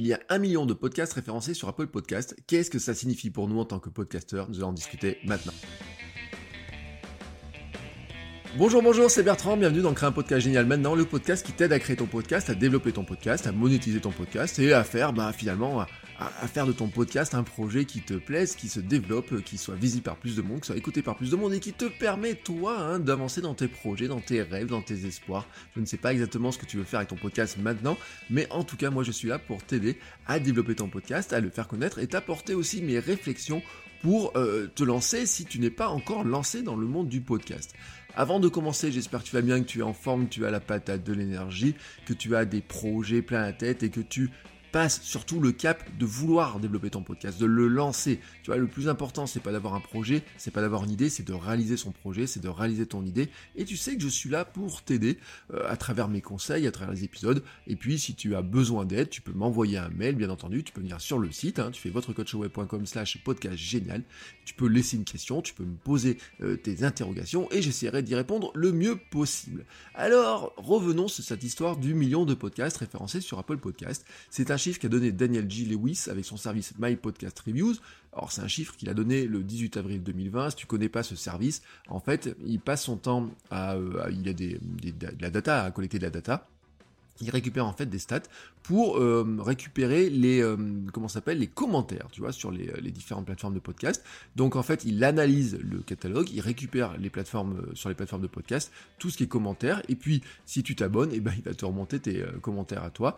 Il y a un million de podcasts référencés sur Apple Podcast. Qu'est-ce que ça signifie pour nous en tant que podcasteurs? Nous allons en discuter maintenant. Bonjour, bonjour, c'est Bertrand, bienvenue dans Créer un podcast génial maintenant, le podcast qui t'aide à créer ton podcast, à développer ton podcast, à monétiser ton podcast et à faire bah, finalement à, faire de ton podcast un projet qui te plaise, qui se développe, qui soit visible par plus de monde, qui soit écouté par plus de monde et qui te permet toi hein, d'avancer dans tes projets, dans tes rêves, dans tes espoirs. Je ne sais pas exactement ce que tu veux faire avec ton podcast maintenant, mais en tout cas moi je suis là pour t'aider à développer ton podcast, à le faire connaître et t'apporter aussi mes réflexions pour euh, te lancer si tu n'es pas encore lancé dans le monde du podcast. Avant de commencer, j'espère que tu vas bien, que tu es en forme, que tu as la patate, de l'énergie, que tu as des projets plein la tête et que tu passe surtout le cap de vouloir développer ton podcast, de le lancer. Tu vois, le plus important, c'est pas d'avoir un projet, c'est pas d'avoir une idée, c'est de réaliser son projet, c'est de réaliser ton idée. Et tu sais que je suis là pour t'aider euh, à travers mes conseils, à travers les épisodes. Et puis, si tu as besoin d'aide, tu peux m'envoyer un mail, bien entendu. Tu peux venir sur le site, hein, tu fais votrecoachweb.com slash podcast génial. Tu peux laisser une question, tu peux me poser euh, tes interrogations et j'essaierai d'y répondre le mieux possible. Alors, revenons sur cette histoire du million de podcasts référencés sur Apple Podcast. C'est un chiffre qu'a donné Daniel G. Lewis avec son service My Podcast Reviews. Alors c'est un chiffre qu'il a donné le 18 avril 2020. Si tu connais pas ce service, en fait, il passe son temps à, euh, il a à collecter de la data il récupère en fait des stats pour euh, récupérer les euh, comment s'appelle les commentaires, tu vois, sur les, les, différentes plateformes de podcast. Donc en fait, il analyse le catalogue, il récupère les plateformes euh, sur les plateformes de podcast, tout ce qui est commentaires, et puis si tu t'abonnes, et eh ben il va te remonter tes commentaires à toi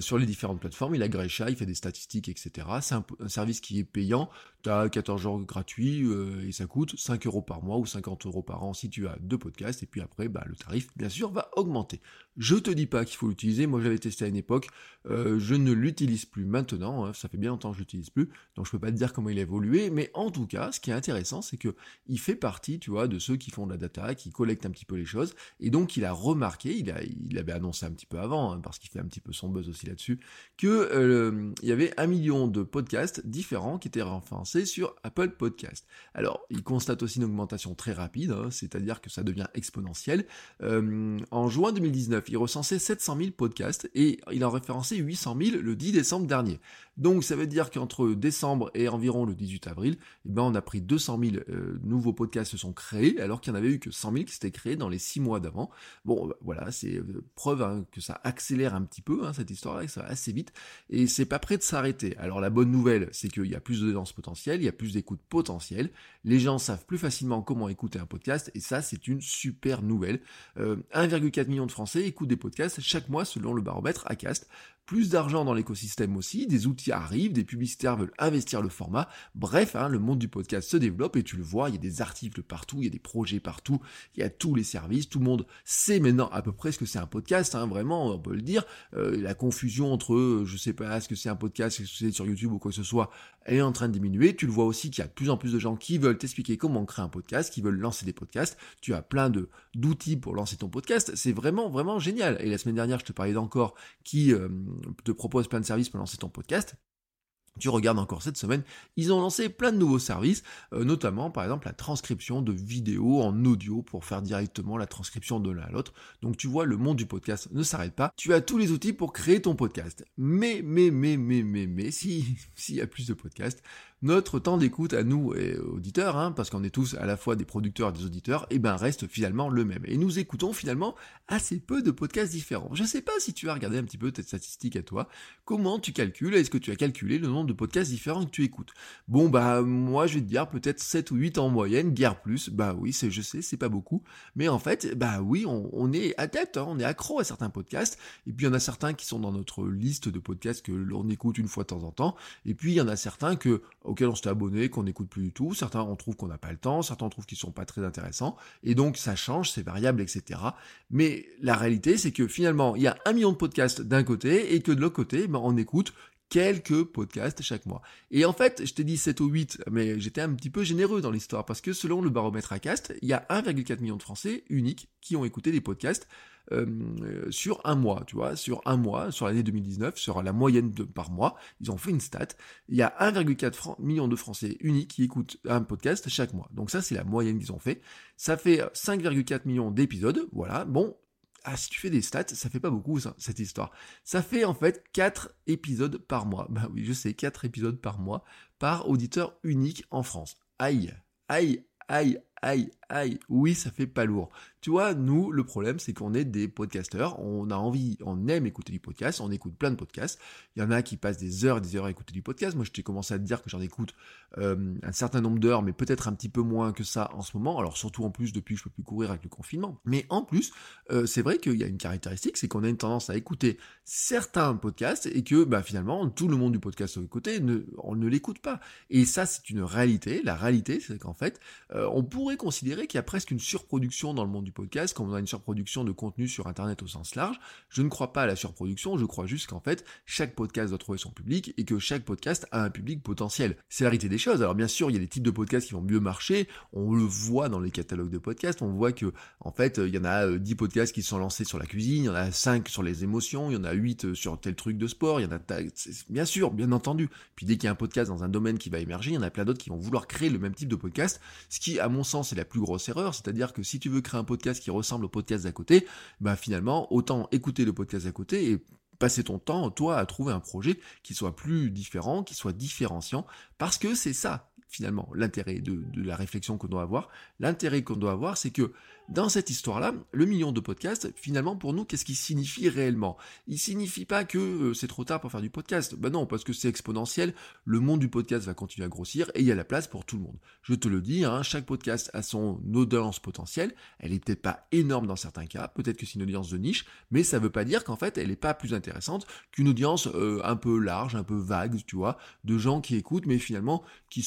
sur les différentes plateformes. Il agrège ça, il fait des statistiques, etc. C'est un, un, service qui est payant. Tu as 14 jours gratuits et ça coûte 5 euros par mois ou 50 euros par an si tu as deux podcasts. Et puis après, bah, le tarif bien sûr va augmenter. Je te dis pas qu'il faut l'utiliser. Moi, j'avais testé à une époque. Euh, je ne l'utilise plus maintenant. Hein. Ça fait bien longtemps que je l'utilise plus. Donc, je peux pas te dire comment il a évolué. Mais en tout cas, ce qui est intéressant, c'est que il fait partie, tu vois, de ceux qui font de la data, qui collectent un petit peu les choses. Et donc, il a remarqué, il, a, avait annoncé un petit peu avant, hein, parce qu'il fait un petit peu son buzz aussi là-dessus, que euh, il y avait un million de podcasts différents qui étaient référencés sur Apple Podcast. Alors, il constate aussi une augmentation très rapide, hein, c'est-à-dire que ça devient exponentiel. Euh, en juin 2019, il recensait 700 000 podcasts et il en référencé 800 000 le 10 décembre dernier. Donc ça veut dire qu'entre décembre et environ le 18 avril, eh ben, on a pris 200 000 euh, nouveaux podcasts se sont créés, alors qu'il n'y en avait eu que 100 000 qui s'étaient créés dans les 6 mois d'avant. Bon, bah, voilà, c'est euh, preuve hein, que ça accélère un petit peu, hein, cette histoire-là, que ça va assez vite, et c'est pas prêt de s'arrêter. Alors la bonne nouvelle, c'est qu'il y a plus de danse potentielle, il y a plus d'écoute potentielle, les gens savent plus facilement comment écouter un podcast, et ça c'est une super nouvelle. 1,4 euh, million de Français écoutent des podcasts chaque mois selon le baromètre ACAST plus d'argent dans l'écosystème aussi, des outils arrivent, des publicitaires veulent investir le format, bref, hein, le monde du podcast se développe et tu le vois, il y a des articles partout, il y a des projets partout, il y a tous les services, tout le monde sait maintenant à peu près ce que c'est un podcast, hein, vraiment, on peut le dire, euh, la confusion entre, je sais pas, ce que c'est un podcast, est-ce que c'est sur YouTube ou quoi que ce soit, est en train de diminuer, tu le vois aussi qu'il y a de plus en plus de gens qui veulent t'expliquer comment créer un podcast, qui veulent lancer des podcasts, tu as plein de d'outils pour lancer ton podcast, c'est vraiment, vraiment génial, et la semaine dernière, je te parlais d'encore qui... Euh, te propose plein de services pour lancer ton podcast. Tu regardes encore cette semaine, ils ont lancé plein de nouveaux services, euh, notamment par exemple la transcription de vidéos en audio pour faire directement la transcription de l'un à l'autre. Donc tu vois, le monde du podcast ne s'arrête pas. Tu as tous les outils pour créer ton podcast. Mais, mais, mais, mais, mais, mais, si, s'il y a plus de podcasts, notre temps d'écoute à nous et auditeurs, hein, parce qu'on est tous à la fois des producteurs et des auditeurs, et ben reste finalement le même. Et nous écoutons finalement assez peu de podcasts différents. Je sais pas si tu as regardé un petit peu tes statistiques à toi. Comment tu calcules? Est-ce que tu as calculé le nombre de podcasts différents que tu écoutes? Bon bah moi je vais te dire peut-être 7 ou 8 en moyenne, guère plus. Bah oui, je sais, c'est pas beaucoup, mais en fait, bah oui, on, est adepte, hein, on est accro à certains podcasts. Et puis il y en a certains qui sont dans notre liste de podcasts que l'on écoute une fois de temps en temps. Et puis il y en a certains que auxquels on s'est abonné, qu'on n'écoute plus du tout. Certains, on trouve qu'on n'a pas le temps, certains, on trouve qu'ils sont pas très intéressants. Et donc, ça change, c'est variable, etc. Mais la réalité, c'est que finalement, il y a un million de podcasts d'un côté et que de l'autre côté, ben, on écoute quelques podcasts chaque mois. Et en fait, je t'ai dit 7 ou 8, mais j'étais un petit peu généreux dans l'histoire parce que selon le baromètre ACAST, il y a 1,4 million de Français uniques qui ont écouté des podcasts euh, sur un mois, tu vois, sur un mois, sur l'année 2019, sur la moyenne de par mois, ils ont fait une stat. Il y a 1,4 million de Français uniques qui écoutent un podcast chaque mois. Donc ça, c'est la moyenne qu'ils ont fait. Ça fait 5,4 millions d'épisodes. Voilà. Bon, ah, si tu fais des stats, ça fait pas beaucoup cette histoire. Ça fait en fait 4 épisodes par mois. Bah oui, je sais, 4 épisodes par mois par auditeur unique en France. Aïe, aïe, aïe, aïe, aïe, oui, ça fait pas lourd. Tu vois, nous, le problème, c'est qu'on est des podcasteurs, on a envie, on aime écouter du podcast, on écoute plein de podcasts. Il y en a qui passent des heures et des heures à écouter du podcast. Moi, je t'ai commencé à te dire que j'en écoute euh, un certain nombre d'heures, mais peut-être un petit peu moins que ça en ce moment. Alors, surtout en plus, depuis que je peux plus courir avec le confinement. Mais en plus, euh, c'est vrai qu'il y a une caractéristique, c'est qu'on a une tendance à écouter certains podcasts et que, bah, finalement, tout le monde du podcast côté, ne, on ne l'écoute pas. Et ça, c'est une réalité. La réalité, c'est qu'en fait, euh, on pourrait considérer qu'il y a presque une surproduction dans le monde du podcast, comme on a une surproduction de contenu sur Internet au sens large. Je ne crois pas à la surproduction, je crois juste qu'en fait, chaque podcast doit trouver son public et que chaque podcast a un public potentiel. C'est la réalité des choses. Alors bien sûr, il y a des types de podcasts qui vont mieux marcher. On le voit dans les catalogues de podcasts. On voit que, en fait, il y en a 10 euh, podcasts qui sont lancés sur la cuisine, il y en a 5 sur les émotions, il y en a 8 euh, sur tel truc de sport, il y en a, bien sûr, bien entendu. Puis dès qu'il y a un podcast dans un domaine qui va émerger, il y en a plein d'autres qui vont vouloir créer le même type de podcast, ce qui, à mon sens, est la plus grosse. C'est-à-dire que si tu veux créer un podcast qui ressemble au podcast d'à côté, bah finalement, autant écouter le podcast d'à côté et passer ton temps, toi, à trouver un projet qui soit plus différent, qui soit différenciant, parce que c'est ça, finalement, l'intérêt de, la réflexion qu'on doit avoir. L'intérêt qu'on doit avoir, c'est que dans cette histoire-là, le million de podcasts, finalement, pour nous, qu'est-ce qu'il signifie réellement? Il signifie pas que euh, c'est trop tard pour faire du podcast. Ben non, parce que c'est exponentiel, le monde du podcast va continuer à grossir et il y a la place pour tout le monde. Je te le dis, hein, chaque podcast a son audience potentielle. Elle est peut-être pas énorme dans certains cas, peut-être que c'est une audience de niche, mais ça veut pas dire qu'en fait, elle est pas plus intéressante qu'une audience euh, un peu large, un peu vague, tu vois, de gens qui écoutent, mais finalement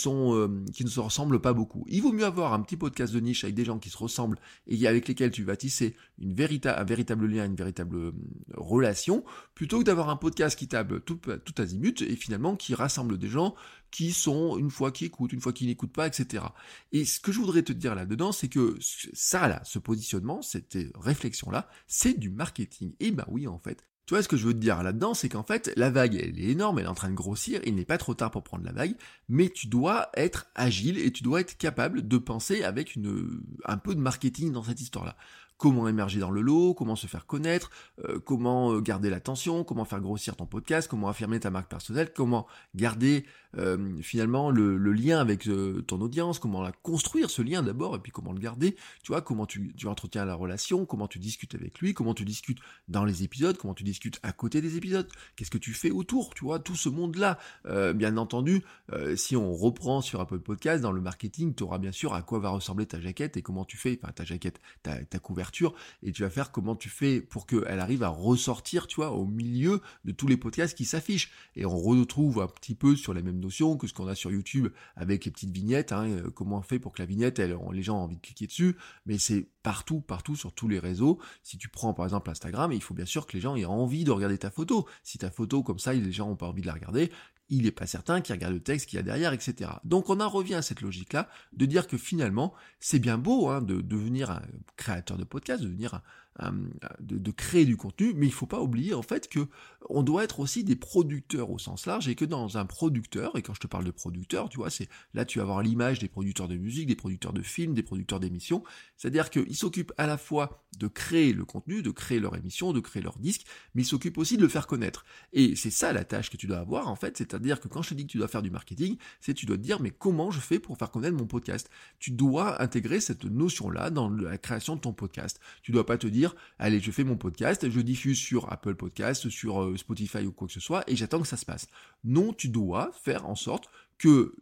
euh, qui ne se ressemblent pas beaucoup. Il vaut mieux avoir un petit podcast de niche avec des gens qui se ressemblent et avec lesquels tu vas tisser un véritable lien, une véritable euh, relation, plutôt que d'avoir un podcast qui table tout, azimut et finalement qui rassemble des gens qui sont, une fois qui écoutent, une fois qui n'écoutent pas, etc. Et ce que je voudrais te dire là-dedans, c'est que ça là, ce positionnement, cette réflexion-là, c'est du marketing. Et ben oui, en fait, tu vois, ce que je veux te dire là-dedans, c'est qu'en fait, la vague, elle est énorme, elle est en train de grossir, il n'est pas trop tard pour prendre la vague, mais tu dois être agile et tu dois être capable de penser avec une, un peu de marketing dans cette histoire-là comment émerger dans le lot, comment se faire connaître, euh, comment euh, garder l'attention, comment faire grossir ton podcast, comment affirmer ta marque personnelle, comment garder euh, finalement le, lien avec ton audience, comment la construire ce lien d'abord et puis comment le garder, tu vois, comment tu, entretiens la relation, comment tu discutes avec lui, comment tu discutes dans les épisodes, comment tu discutes à côté des épisodes, qu'est-ce que tu fais autour, tu vois, tout ce monde-là. bien entendu, si on reprend sur Apple Podcast, dans le marketing, tu auras bien sûr à quoi va ressembler ta jaquette et comment tu fais, enfin ta jaquette, ta couverture et tu vas faire comment tu fais pour qu'elle arrive à ressortir, tu vois, au milieu de tous les podcasts qui s'affichent. Et on retrouve un petit peu sur les mêmes notions que ce qu'on a sur YouTube avec les petites vignettes, hein, euh, comment on fait pour que la vignette, elle, les gens aient envie de cliquer dessus, mais c'est partout, partout sur tous les réseaux. Si tu prends par exemple Instagram, il faut bien sûr que les gens aient envie de regarder ta photo. Si ta photo comme ça, les gens n'ont pas envie de la regarder, il n'est pas certain qu'il regarde le texte qu'il y a derrière, etc. Donc on en revient à cette logique-là, de dire que finalement, c'est bien beau hein, de devenir un créateur de podcast, de devenir un, de, créer du contenu, mais il faut pas oublier en fait que on doit être aussi des producteurs au sens large et que dans un producteur, et quand je te parle de producteur, tu vois, c'est là tu vas avoir l'image des producteurs de musique, des producteurs de films, des producteurs d'émissions, c'est-à-dire qu'ils s'occupent à la fois de créer le contenu, de créer leur émission, de créer leur disque, mais ils s'occupent aussi de le faire connaître. Et c'est ça la tâche que tu dois avoir en fait, c'est-à-dire que quand je te dis que tu dois faire du marketing, c'est tu dois te dire mais comment je fais pour faire connaître mon podcast? Tu dois intégrer cette notion-là dans la création de ton podcast. Tu dois pas te dire allez, je fais mon podcast, je diffuse sur Apple Podcast, sur euh, Spotify ou quoi que ce soit, et j'attends que ça se passe. Non, tu dois faire en sorte que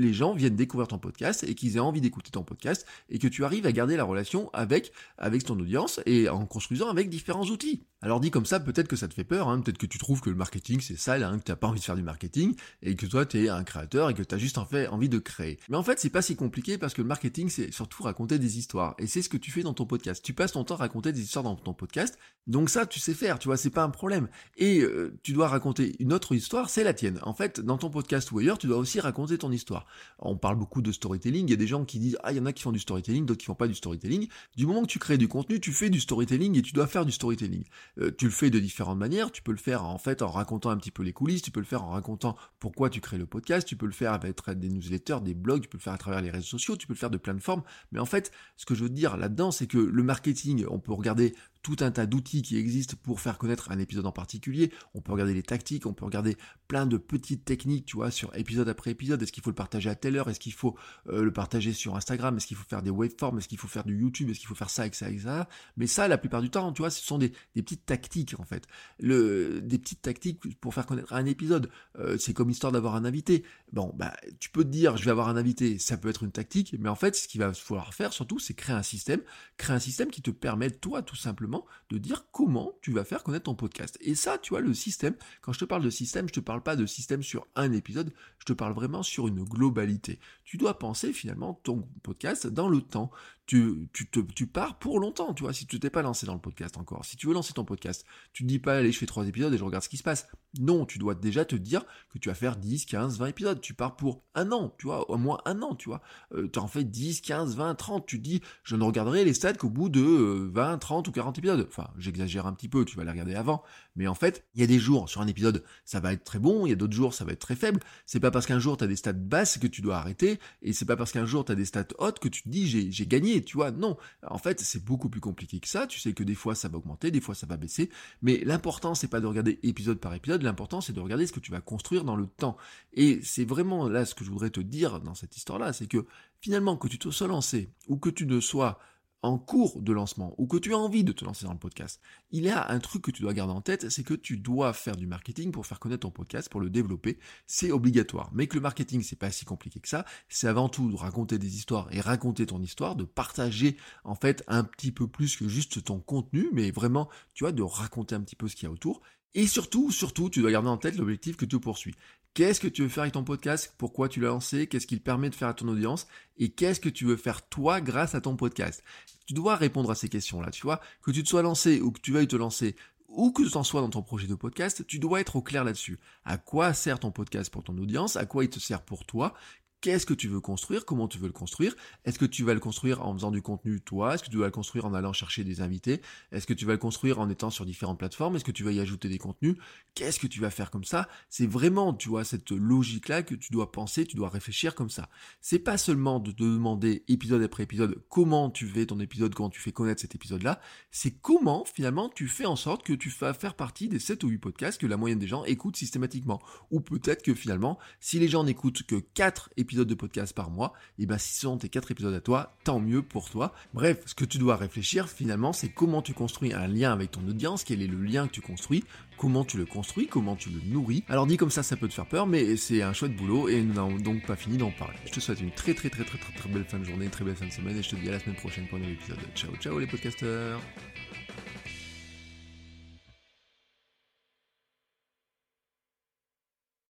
les gens viennent découvrir ton podcast et qu'ils aient envie d'écouter ton podcast et que tu arrives à garder la relation avec, avec ton audience et en construisant avec différents outils. Alors dit comme ça, peut-être que ça te fait peur, hein. peut-être que tu trouves que le marketing c'est sale, hein, que tu n'as pas envie de faire du marketing, et que toi tu es un créateur et que tu as juste en fait envie de créer. Mais en fait c'est pas si compliqué parce que le marketing c'est surtout raconter des histoires, et c'est ce que tu fais dans ton podcast. Tu passes ton temps à raconter des histoires dans ton podcast, donc ça tu sais faire, tu vois, c'est pas un problème. Et euh, tu dois raconter une autre histoire, c'est la tienne. En fait, dans ton podcast ou ailleurs, tu dois aussi raconter ton histoire. On parle beaucoup de storytelling, il y a des gens qui disent, ah il y en a qui font du storytelling, d'autres qui font pas du storytelling. Du moment que tu crées du contenu, tu fais du storytelling et tu dois faire du storytelling. Euh, tu le fais de différentes manières. Tu peux le faire en en racontant un petit peu les coulisses, tu peux le faire en racontant pourquoi tu crées le podcast, tu peux le faire avec des newsletters, des blogs, tu peux le faire à travers les réseaux sociaux, tu peux le faire de plein de formes. Mais en fait, ce que je veux dire là-dedans, c'est que le marketing, on peut regarder tout un tas d'outils qui existent pour faire connaître un épisode en particulier. On peut regarder les tactiques, on peut regarder plein de petites techniques, tu vois, sur épisode après épisode. Est-ce qu'il faut le partager à telle heure? Est-ce qu'il faut euh, le partager sur Instagram? Est-ce qu'il faut faire des waveforms? Est-ce qu'il faut faire du YouTube? Est-ce qu'il faut faire ça, et ça, et ça? Mais ça, la plupart du temps, tu vois, ce sont des, petites tactiques, en fait. Le, des petites tactiques pour faire connaître un épisode. Euh, c'est comme histoire d'avoir un invité. Bon, bah, tu peux te dire, je vais avoir un invité, ça peut être une tactique, mais en fait, ce qu'il va falloir faire, surtout, c'est créer un système, créer un système qui te permet, toi, tout simplement, de dire comment tu vas faire connaître ton podcast. Et ça, tu vois, le système, quand je te parle de système, je te parle pas de système sur un épisode, je te parle vraiment sur une globalité. Tu dois penser finalement ton podcast dans le temps tu, pars pour longtemps, tu vois, si tu t'es pas lancé dans le podcast encore. Si tu veux lancer ton podcast, tu te dis pas, allez, je fais trois épisodes et je regarde ce qui se passe. Non, tu dois déjà te dire que tu vas faire 10, 15, 20 épisodes. Tu pars pour un an, tu vois, au moins un an, tu vois. Euh, tu en fais 10, 15, 20, 30. Tu dis, je ne regarderai les stats qu'au bout de 20, euh, 30 ou 40 épisodes. Enfin, j'exagère un petit peu, tu vas les regarder avant. Mais en fait, il y a des jours sur un épisode, ça va être très bon, il y a d'autres jours, ça va être très faible. C'est pas parce qu'un jour tu as des stats basses que tu dois arrêter, et c'est pas parce qu'un jour tu as des stats hautes que tu te dis, j'ai gagné tu vois, non. En fait, c'est beaucoup plus compliqué que ça. Tu sais que des fois, ça va augmenter, des fois, ça va baisser. Mais l'important, c'est pas de regarder épisode par épisode. L'important, c'est de regarder ce que tu vas construire dans le temps. Et c'est vraiment là ce que je voudrais te dire dans cette histoire-là. C'est que finalement, que tu te sois lancé ou que tu ne sois en cours de lancement ou que tu as envie de te lancer dans le podcast, il y a un truc que tu dois garder en tête, c'est que tu dois faire du marketing pour faire connaître ton podcast, pour le développer. C'est obligatoire. Mais que le marketing, c'est pas si compliqué que ça. C'est avant tout de raconter des histoires et raconter ton histoire, de partager en fait un petit peu plus que juste ton contenu, mais vraiment, tu vois, de raconter un petit peu ce qu'il y a autour. Et surtout, surtout, tu dois garder en tête l'objectif que tu poursuis. Qu'est-ce que tu veux faire avec ton podcast? Pourquoi tu l'as lancé? Qu'est-ce qu'il permet de faire à ton audience? Et qu'est-ce que tu veux faire toi grâce à ton podcast? Tu dois répondre à ces questions-là, tu vois. Que tu te sois lancé ou que tu veuilles te lancer ou que tu en sois dans ton projet de podcast, tu dois être au clair là-dessus. À quoi sert ton podcast pour ton audience? À quoi il te sert pour toi? Qu'est-ce que tu veux construire Comment tu veux le construire. Est-ce que tu vas le construire en faisant du contenu toi? Est-ce que tu vas le construire en allant chercher des invités? Est-ce que tu vas le construire en étant sur différentes plateformes? Est-ce que tu vas y ajouter des contenus? Qu'est-ce que tu vas faire comme ça? C'est vraiment, tu vois, cette logique-là que tu dois penser, tu dois réfléchir comme ça. C'est pas seulement de te demander épisode après épisode comment tu fais ton épisode, comment tu fais connaître cet épisode-là, c'est comment finalement tu fais en sorte que tu vas faire partie des 7 ou 8 podcasts que la moyenne des gens écoutent systématiquement. Ou peut-être que finalement, si les gens n'écoutent que 4 épisodes de podcast par mois, et ben si ce sont tes quatre épisodes à toi, tant mieux pour toi. Bref, ce que tu dois réfléchir finalement, c'est comment tu construis un lien avec ton audience, quel est le lien que tu construis, comment tu le construis, comment tu le nourris. Alors dit comme ça, ça peut te faire peur, mais c'est un chouette boulot et nous n'avons donc pas fini d'en parler. Je te souhaite une très très très très très très belle fin de journée, une très belle fin de semaine et je te dis à la semaine prochaine pour un nouvel épisode. Ciao ciao les podcasteurs